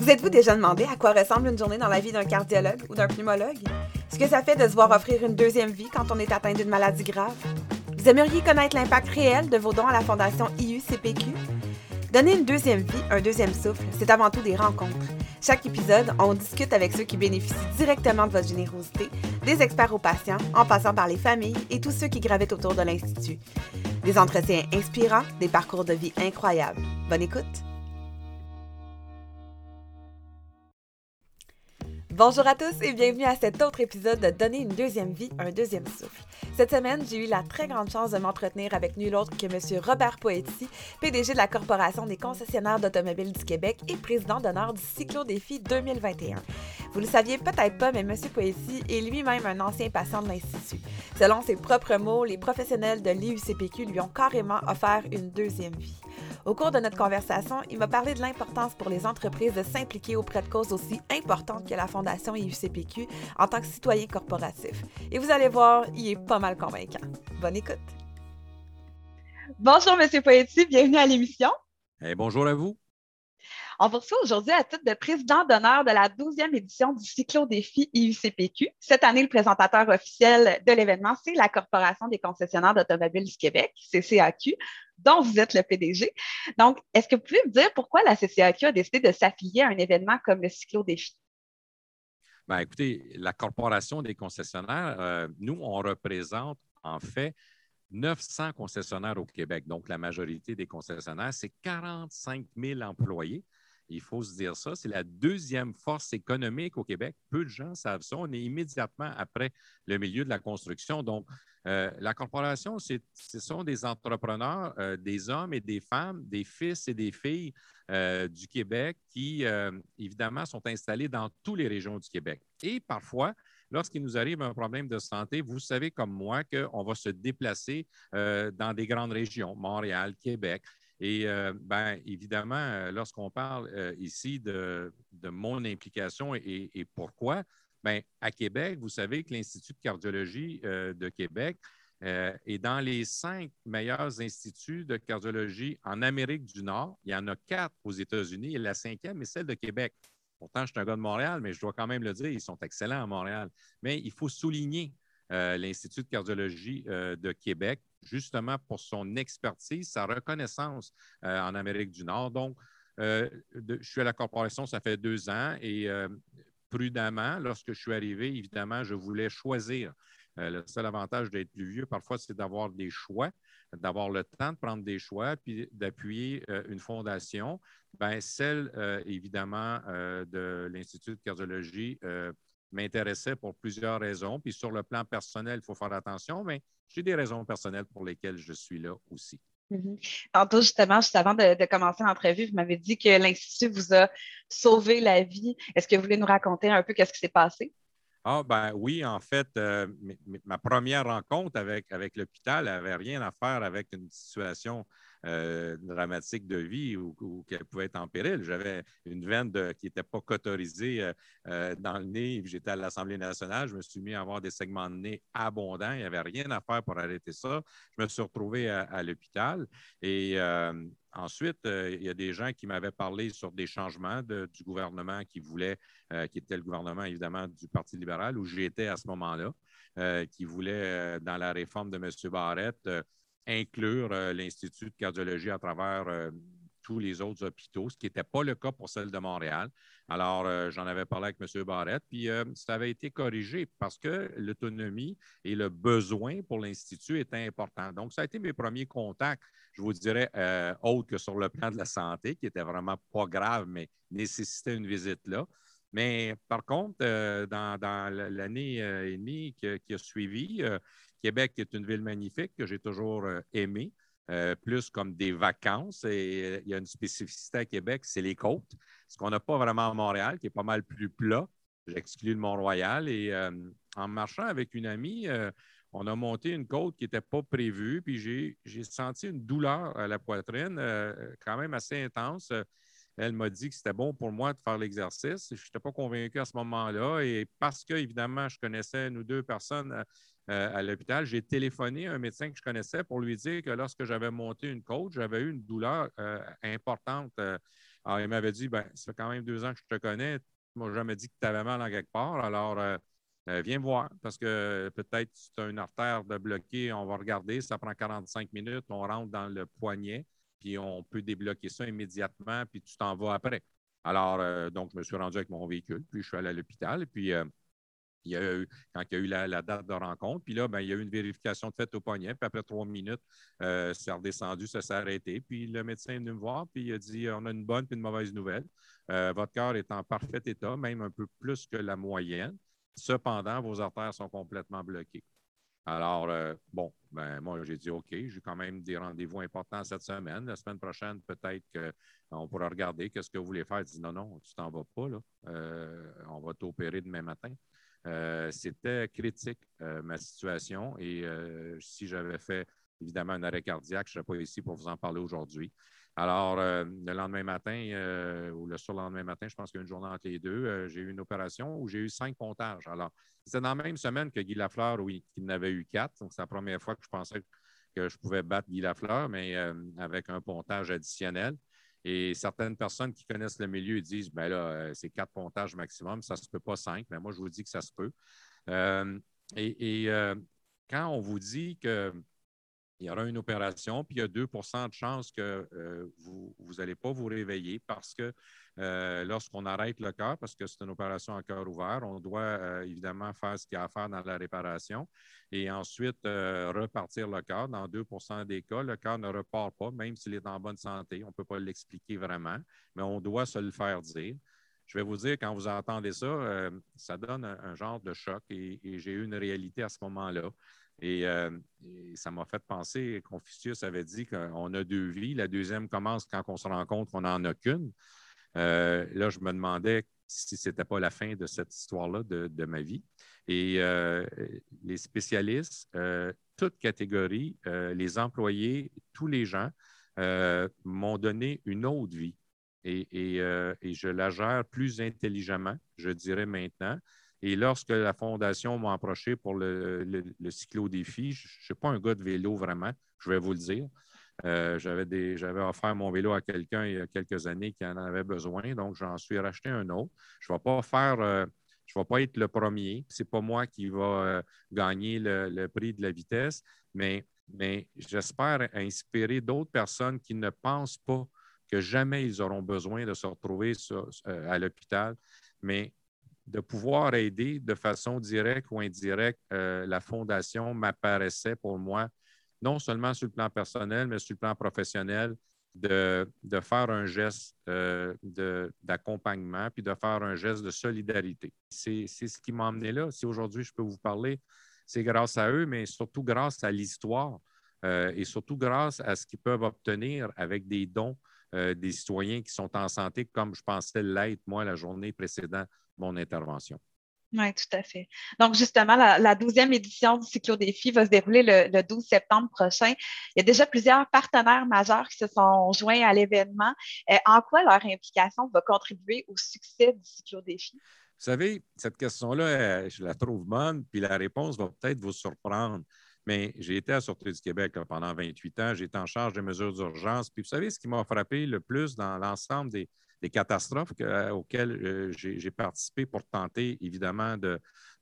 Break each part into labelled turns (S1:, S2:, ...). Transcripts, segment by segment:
S1: Vous êtes-vous déjà demandé à quoi ressemble une journée dans la vie d'un cardiologue ou d'un pneumologue? Ce que ça fait de se voir offrir une deuxième vie quand on est atteint d'une maladie grave? Vous aimeriez connaître l'impact réel de vos dons à la Fondation IUCPQ? Donner une deuxième vie, un deuxième souffle, c'est avant tout des rencontres. Chaque épisode, on discute avec ceux qui bénéficient directement de votre générosité, des experts aux patients, en passant par les familles et tous ceux qui gravitent autour de l'Institut. Des entretiens inspirants, des parcours de vie incroyables. Bonne écoute! Bonjour à tous et bienvenue à cet autre épisode de Donner une deuxième vie, un deuxième souffle. Cette semaine, j'ai eu la très grande chance de m'entretenir avec nul autre que M. Robert Poetti, PDG de la Corporation des concessionnaires d'automobiles du Québec et président d'honneur du Cyclo-Défi 2021. Vous le saviez peut-être pas, mais M. Poetti est lui-même un ancien patient de l'Institut. Selon ses propres mots, les professionnels de l'IUCPQ lui ont carrément offert une deuxième vie. Au cours de notre conversation, il m'a parlé de l'importance pour les entreprises de s'impliquer auprès de causes aussi importantes que la Fondation IUCPQ en tant que citoyen corporatif. Et vous allez voir, il est pas mal convaincant. Bonne écoute. Bonjour, Monsieur Poetti, bienvenue à l'émission.
S2: Eh, bonjour à vous.
S1: On vous reçoit aujourd'hui à titre de président d'honneur de la 12e édition du Cyclo-Défi IUCPQ. Cette année, le présentateur officiel de l'événement, c'est la Corporation des concessionnaires d'automobiles du Québec, CCAQ, dont vous êtes le PDG. Donc, est-ce que vous pouvez me dire pourquoi la CCAQ a décidé de s'affilier à un événement comme le Cyclo-Défi?
S2: Bien, écoutez, la Corporation des concessionnaires, euh, nous, on représente en fait 900 concessionnaires au Québec. Donc, la majorité des concessionnaires, c'est 45 000 employés. Il faut se dire ça. C'est la deuxième force économique au Québec. Peu de gens savent ça. On est immédiatement après le milieu de la construction. Donc, euh, la corporation, ce sont des entrepreneurs, euh, des hommes et des femmes, des fils et des filles euh, du Québec qui, évidemment, sont installés dans toutes les régions du Québec. Et parfois, lorsqu'il nous arrive un problème de santé, vous savez comme moi qu'on va se déplacer dans des grandes régions, Montréal, Québec. Et euh, bien, évidemment, euh, lorsqu'on parle euh, ici de, mon implication et, pourquoi, bien, à Québec, vous savez que l'Institut de cardiologie de Québec est dans les cinq meilleurs instituts de cardiologie en Amérique du Nord. Il y en a quatre aux États-Unis et la cinquième est celle de Québec. Pourtant, je suis un gars de Montréal, mais je dois quand même le dire, ils sont excellents à Montréal. Mais il faut souligner l'Institut de cardiologie de Québec justement pour son expertise, sa reconnaissance euh, en Amérique du Nord. Donc, euh, je suis à la corporation, ça fait deux ans et euh, prudemment, lorsque je suis arrivé, évidemment, je voulais choisir. le seul avantage d'être plus vieux, parfois, c'est d'avoir des choix, d'avoir le temps de prendre des choix, puis d'appuyer une fondation. Bien, celle, évidemment, de l'Institut de cardiologie m'intéressait pour plusieurs raisons. Puis sur le plan personnel, il faut faire attention, mais j'ai des raisons personnelles pour lesquelles je suis là aussi.
S1: Mm-hmm. Tantôt, justement, juste avant de, commencer l'entrevue, vous m'avez dit que l'Institut vous a sauvé la vie. Est-ce que vous voulez nous raconter un peu qu'est-ce qui s'est passé?
S2: Ah, ben oui, en fait, euh, ma première rencontre avec, avec l'hôpital n'avait rien à faire avec une situation euh, dramatique de vie ou, qu'elle pouvait être en péril. J'avais une veine qui n'était pas cotorisée euh, euh, dans le nez. J'étais à l'Assemblée nationale. Je me suis mis à avoir des segments de nez abondants. Il n'y avait rien à faire pour arrêter ça. Je me suis retrouvé à, l'hôpital. Et ensuite, il y a des gens qui m'avaient parlé sur des changements du gouvernement qui voulait, qui était le gouvernement évidemment du Parti libéral, où j'étais à ce moment-là, qui voulait, dans la réforme de M. Barrette, inclure euh, l'Institut de cardiologie à travers euh, tous les autres hôpitaux, ce qui n'était pas le cas pour celle de Montréal. Alors, euh, j'en avais parlé avec M. Barrette, puis ça avait été corrigé parce que l'autonomie et le besoin pour l'Institut étaient importants. Donc, ça a été mes premiers contacts, je vous dirais, autres que sur le plan de la santé, qui était vraiment pas grave, mais nécessitait une visite là. Mais par contre, dans, l'année et demie qui, a suivi, Québec est une ville magnifique que j'ai toujours euh, aimée, euh, plus comme des vacances. Et euh, il y a une spécificité à Québec, c'est les côtes, ce qu'on n'a pas vraiment à Montréal, qui est pas mal plus plat. J'exclus le Mont-Royal. Et en marchant avec une amie, on a monté une côte qui n'était pas prévue, puis j'ai senti une douleur à la poitrine quand même assez intense. Elle m'a dit que c'était bon pour moi de faire l'exercice. Je n'étais pas convaincu à ce moment-là. Et parce que, évidemment, je connaissais nous deux personnes euh, à l'hôpital, j'ai téléphoné à un médecin que je connaissais pour lui dire que lorsque j'avais monté une côte, j'avais eu une douleur euh, importante. Euh, Alors, il m'avait dit, ben, ça fait quand même deux ans que je te connais. Tu m'as jamais dit que tu avais mal quelque part. Alors, viens voir, parce que peut-être tu as une artère de bloquer, on va regarder. Ça prend 45 minutes. On rentre dans le poignet, puis on peut débloquer ça immédiatement, puis tu t'en vas après. Alors, donc, je me suis rendu avec mon véhicule, puis je suis allé à l'hôpital, puis il y a eu, quand il y a eu la, date de rencontre, puis là, ben, il y a eu une vérification de fait au poignet, puis après trois minutes, euh, c'est redescendu, ça s'est arrêté. Puis le médecin est venu me voir, puis il a dit on a une bonne puis une mauvaise nouvelle. Euh, votre cœur est en parfait état, même un peu plus que la moyenne. Cependant, vos artères sont complètement bloquées. Alors, euh, bon, ben, moi, j'ai dit OK, j'ai quand même des rendez-vous importants cette semaine. La semaine prochaine, peut-être qu'on pourra regarder qu'est-ce que vous voulez faire. Il dit non, non, tu t'en vas pas, là. on va t'opérer demain matin. Euh, c'était critique, euh, ma situation. Et euh, si j'avais fait évidemment un arrêt cardiaque, je ne serais pas ici pour vous en parler aujourd'hui. Alors, le lendemain matin ou le surlendemain matin, je pense qu'il y a une journée entre les deux, j'ai eu une opération où j'ai eu cinq pontages. Alors, c'était dans la même semaine que Guy Lafleur, oui, qui n'avait eu quatre. Donc, c'est la première fois que je pensais que je pouvais battre Guy Lafleur, mais avec un pontage additionnel. Et certaines personnes qui connaissent le milieu disent ben là, euh, c'est quatre pontages maximum, ça ne se peut pas cinq, mais moi, je vous dis que ça se peut. Euh, et, euh, quand on vous dit qu'il y aura une opération, puis il y a 2% de chances que vous n'allez pas vous réveiller parce que euh, lorsqu'on arrête le cœur, parce que c'est une opération à cœur ouvert, on doit euh, évidemment faire ce qu'il y a à faire dans la réparation et ensuite euh, repartir le cœur. Dans 2% des cas, le cœur ne repart pas, même s'il est en bonne santé. On ne peut pas l'expliquer vraiment, mais on doit se le faire dire. Je vais vous dire, quand vous entendez ça, ça donne un, genre de choc et, j'ai eu une réalité à ce moment-là. Et, et, ça m'a fait penser, Confucius avait dit qu'on a deux vies. La deuxième commence quand on se rend compte qu'on n'en a qu'une. Euh, là, je me demandais si ce n'était pas la fin de cette histoire-là de, ma vie. Et euh, les spécialistes, euh, toutes catégories, les employés, tous les gens m'ont donné une autre vie. Et, je la gère plus intelligemment, je dirais maintenant. Et lorsque la Fondation m'a approché pour le, le, le cyclo-défi, je ne suis pas un gars de vélo vraiment, je vais vous le dire. Euh, j'avais offert mon vélo à quelqu'un il y a quelques années qui en avait besoin, donc j'en suis racheté un autre. Je ne vais pas faire, euh, vais pas être le premier. Ce n'est pas moi qui va euh, gagner le, prix de la vitesse, mais, mais j'espère inspirer d'autres personnes qui ne pensent pas que jamais ils auront besoin de se retrouver à l'hôpital, mais de pouvoir aider de façon directe ou indirecte. la Fondation m'apparaissait pour moi non seulement sur le plan personnel, mais sur le plan professionnel, de, faire un geste euh, d'accompagnement, puis de faire un geste de solidarité. C'est ce qui m'a amené là. Si aujourd'hui je peux vous parler, c'est grâce à eux, mais surtout grâce à l'histoire euh, et surtout grâce à ce qu'ils peuvent obtenir avec des dons euh, des citoyens qui sont en santé, comme je pensais l'être, moi, la journée précédant mon intervention.
S1: Oui, tout à fait. Donc, justement, la, douzième édition du Cyclo-Défi va se dérouler le, 12 septembre prochain. Il y a déjà plusieurs partenaires majeurs qui se sont joints à l'événement. Euh, en quoi leur implication va contribuer au succès du Cyclo-Défi?
S2: Vous savez, cette question-là, je la trouve bonne, puis la réponse va peut-être vous surprendre. Mais j'ai été à Sûreté du Québec pendant 28 ans. J'ai été en charge des mesures d'urgence. Puis vous savez, ce qui m'a frappé le plus dans l'ensemble des, des catastrophes euh, auxquelles euh, j'ai participé pour tenter, évidemment,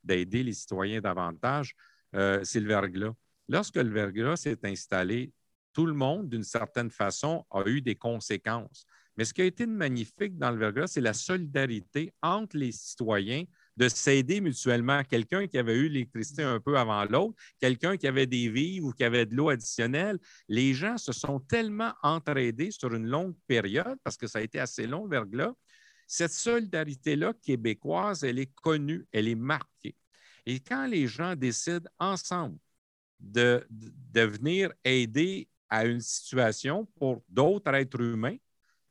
S2: d'aider les citoyens davantage, euh, c'est le verglas. Lorsque le verglas s'est installé, tout le monde, d'une certaine façon, a eu des conséquences. Mais ce qui a été magnifique dans le verglas, c'est la solidarité entre les citoyens de s'aider mutuellement. Quelqu'un qui avait eu l'électricité un peu avant l'autre, quelqu'un qui avait des vivres ou qui avait de l'eau additionnelle. Les gens se sont tellement entraidés sur une longue période, parce que ça a été assez long, verglas. Cette solidarité-là québécoise, elle est connue, elle est marquée. Et quand les gens décident ensemble de, de venir aider à une situation pour d'autres êtres humains,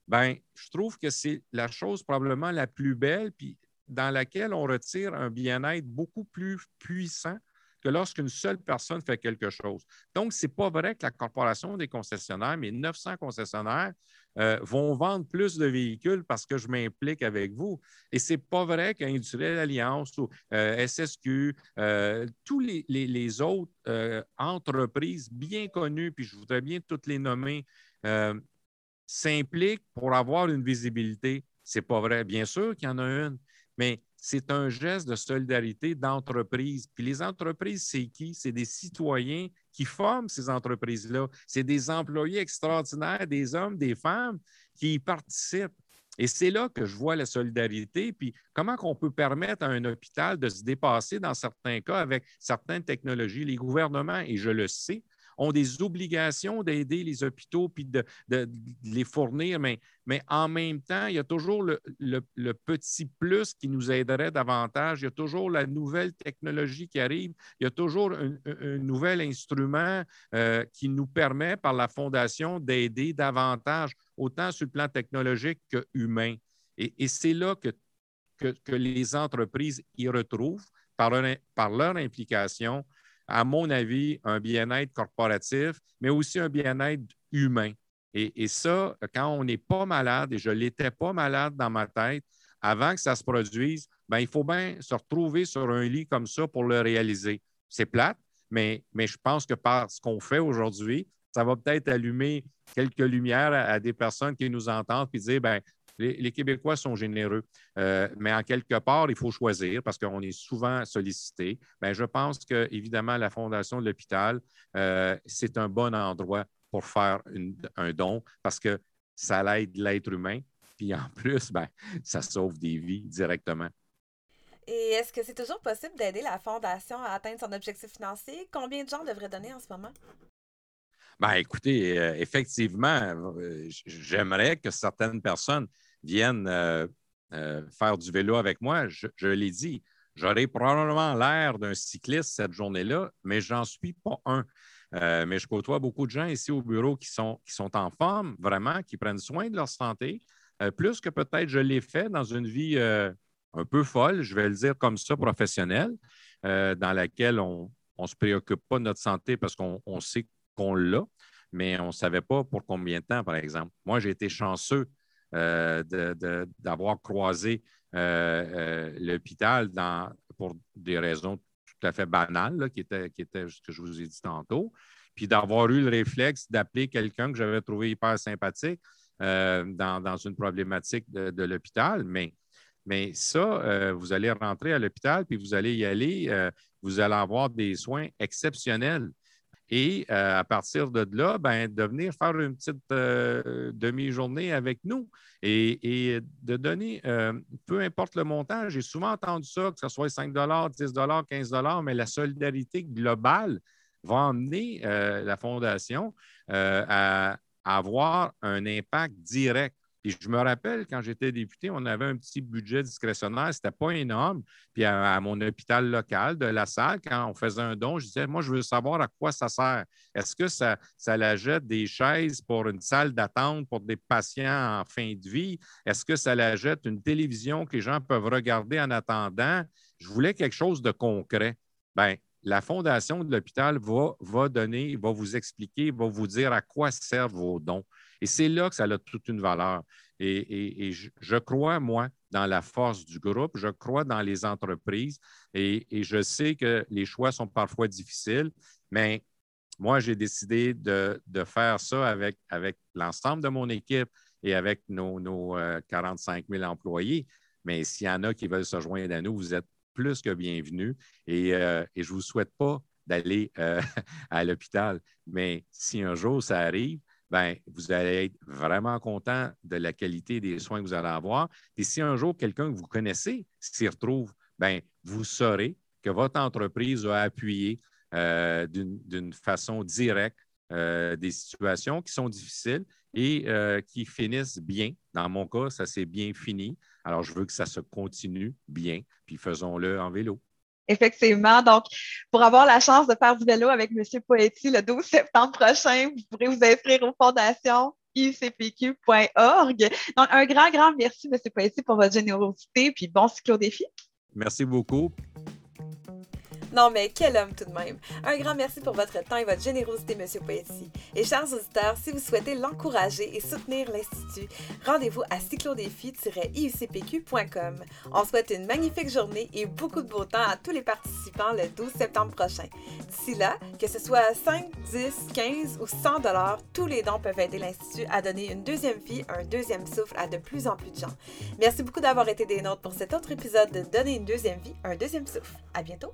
S2: ben, je trouve que c'est la chose probablement la plus belle, puis dans laquelle on retire un bien-être beaucoup plus puissant que lorsqu'une seule personne fait quelque chose. Donc, ce n'est pas vrai que la Corporation des concessionnaires, mes 900 concessionnaires, euh, vont vendre plus de véhicules parce que je m'implique avec vous. Et ce n'est pas vrai qu'Industriel Alliance ou euh, SSQ, euh, tous les, les autres entreprises bien connues, puis je voudrais bien toutes les nommer, s'impliquent pour avoir une visibilité. C'est pas vrai. Bien sûr qu'il y en a une, mais c'est un geste de solidarité d'entreprise. Puis les entreprises, c'est qui? C'est des citoyens qui forment ces entreprises-là. C'est des employés extraordinaires, des hommes, des femmes qui y participent. Et c'est là que je vois la solidarité, puis comment on peut permettre à un hôpital de se dépasser dans certains cas avec certaines technologies? Les gouvernements, et je le sais, ont des obligations d'aider les hôpitaux puis de, les fournir, mais, mais, en même temps, il y a toujours le, petit plus qui nous aiderait davantage. Il y a toujours la nouvelle technologie qui arrive. Il y a toujours un, nouvel instrument euh, qui nous permet, par la Fondation, d'aider davantage, autant sur le plan technologique que humain. Et, c'est là que, que, les entreprises y retrouvent par par leur implication à mon avis, un bien-être corporatif, mais aussi un bien-être humain. Et, ça, quand on n'est pas malade, et je l'étais pas malade dans ma tête, avant que ça se produise, ben, il faut bien se retrouver sur un lit comme ça pour le réaliser. C'est plate, mais, mais je pense que par ce qu'on fait aujourd'hui, ça va peut-être allumer quelques lumières à, des personnes qui nous entendent et dire ben, les, Québécois sont généreux, euh, mais en quelque part, il faut choisir parce qu'on est souvent sollicité. Bien, je pense que, évidemment, la Fondation de l'hôpital, euh, c'est un bon endroit pour faire un don parce que ça l'aide l'être humain. Puis en plus, ben, ça sauve des vies directement.
S1: Et est-ce que c'est toujours possible d'aider la Fondation à atteindre son objectif financier? Combien de gens devraient donner en ce moment?
S2: Ben, écoutez, euh, effectivement, j'aimerais que certaines personnes viennent euh, euh, faire du vélo avec moi, je, l'ai dit, j'aurais probablement l'air d'un cycliste cette journée-là, mais je n'en suis pas un. Euh, mais je côtoie beaucoup de gens ici au bureau qui sont, qui sont en forme, vraiment, qui prennent soin de leur santé, plus que peut-être je l'ai fait dans une vie un peu folle, je vais le dire comme ça, professionnelle, dans laquelle on ne se préoccupe pas de notre santé parce qu'on sait qu'on l'a, mais on ne savait pas pour combien de temps, par exemple. Moi, j'ai été chanceux d'avoir croisé euh, euh, l'hôpital pour des raisons tout à fait banales, qui, étaient, qui ce que je vous ai dit tantôt, puis d'avoir eu le réflexe d'appeler quelqu'un que j'avais trouvé hyper sympathique dans, une problématique de, l'hôpital. Mais, mais ça, vous allez rentrer à l'hôpital, puis vous allez y aller, vous allez avoir des soins exceptionnels. Et euh, à partir de là, ben, de venir faire une petite euh, demi-journée avec nous et, de donner, euh, peu importe le montant, j'ai souvent entendu ça, que ce soit 5 10 15 mais la solidarité globale va emmener la Fondation à avoir un impact direct je me rappelle, quand j'étais député, on avait un petit budget discrétionnaire, ce n'était pas énorme. Puis à, mon hôpital local de la salle, quand on faisait un don, je disais, moi, je veux savoir à quoi ça sert. Est-ce que ça, ça la jette des chaises pour une salle d'attente pour des patients en fin de vie? Est-ce que ça la jette une télévision que les gens peuvent regarder en attendant? Je voulais quelque chose de concret. Bien, la fondation de l'hôpital va, va donner, va vous expliquer, va vous dire à quoi servent vos dons. Et c'est là que ça a toute une valeur. Et, je, crois, moi, dans la force du groupe, je crois dans les entreprises et, je sais que les choix sont parfois difficiles, mais moi, j'ai décidé de, faire ça avec, l'ensemble de mon équipe et avec nos, 45 000 euh, employés. Mais s'il y en a qui veulent se joindre à nous, vous êtes plus que bienvenus. Et, euh, je ne vous souhaite pas d'aller euh, à l'hôpital. Mais si un jour ça arrive, ben, vous allez être vraiment content de la qualité des soins que vous allez avoir. Et si un jour quelqu'un que vous connaissez s'y retrouve, ben, vous saurez que votre entreprise a appuyé euh, d'une façon directe euh, des situations qui sont difficiles et euh, qui finissent bien. Dans mon cas, ça s'est bien fini. Alors, je veux que ça se continue bien, puis faisons-le en vélo.
S1: Effectivement. Donc, pour avoir la chance de faire du vélo avec M. Poetti le 12 septembre prochain, vous pourrez vous inscrire aux fondations icpq.org. Donc, un grand, grand merci, M. Poetti, pour votre générosité, puis bon cyclo défi.
S2: Merci beaucoup.
S1: Non, mais quel homme tout de même. Un grand merci pour votre temps et votre générosité, Monsieur Poetti. Et chers auditeurs, si vous souhaitez l'encourager et soutenir l'Institut, rendez-vous à cyclodéfi-iucpq.com. On souhaite une magnifique journée et beaucoup de beau temps à tous les participants le 12 septembre prochain. D'ici là, que ce soit 5, 10, 15 ou 100 dollars, tous les dons peuvent aider l'Institut à donner une deuxième vie, un deuxième souffle à de plus en plus de gens. Merci beaucoup d'avoir été des nôtres pour cet autre épisode de Donner une deuxième vie, un deuxième souffle. À bientôt!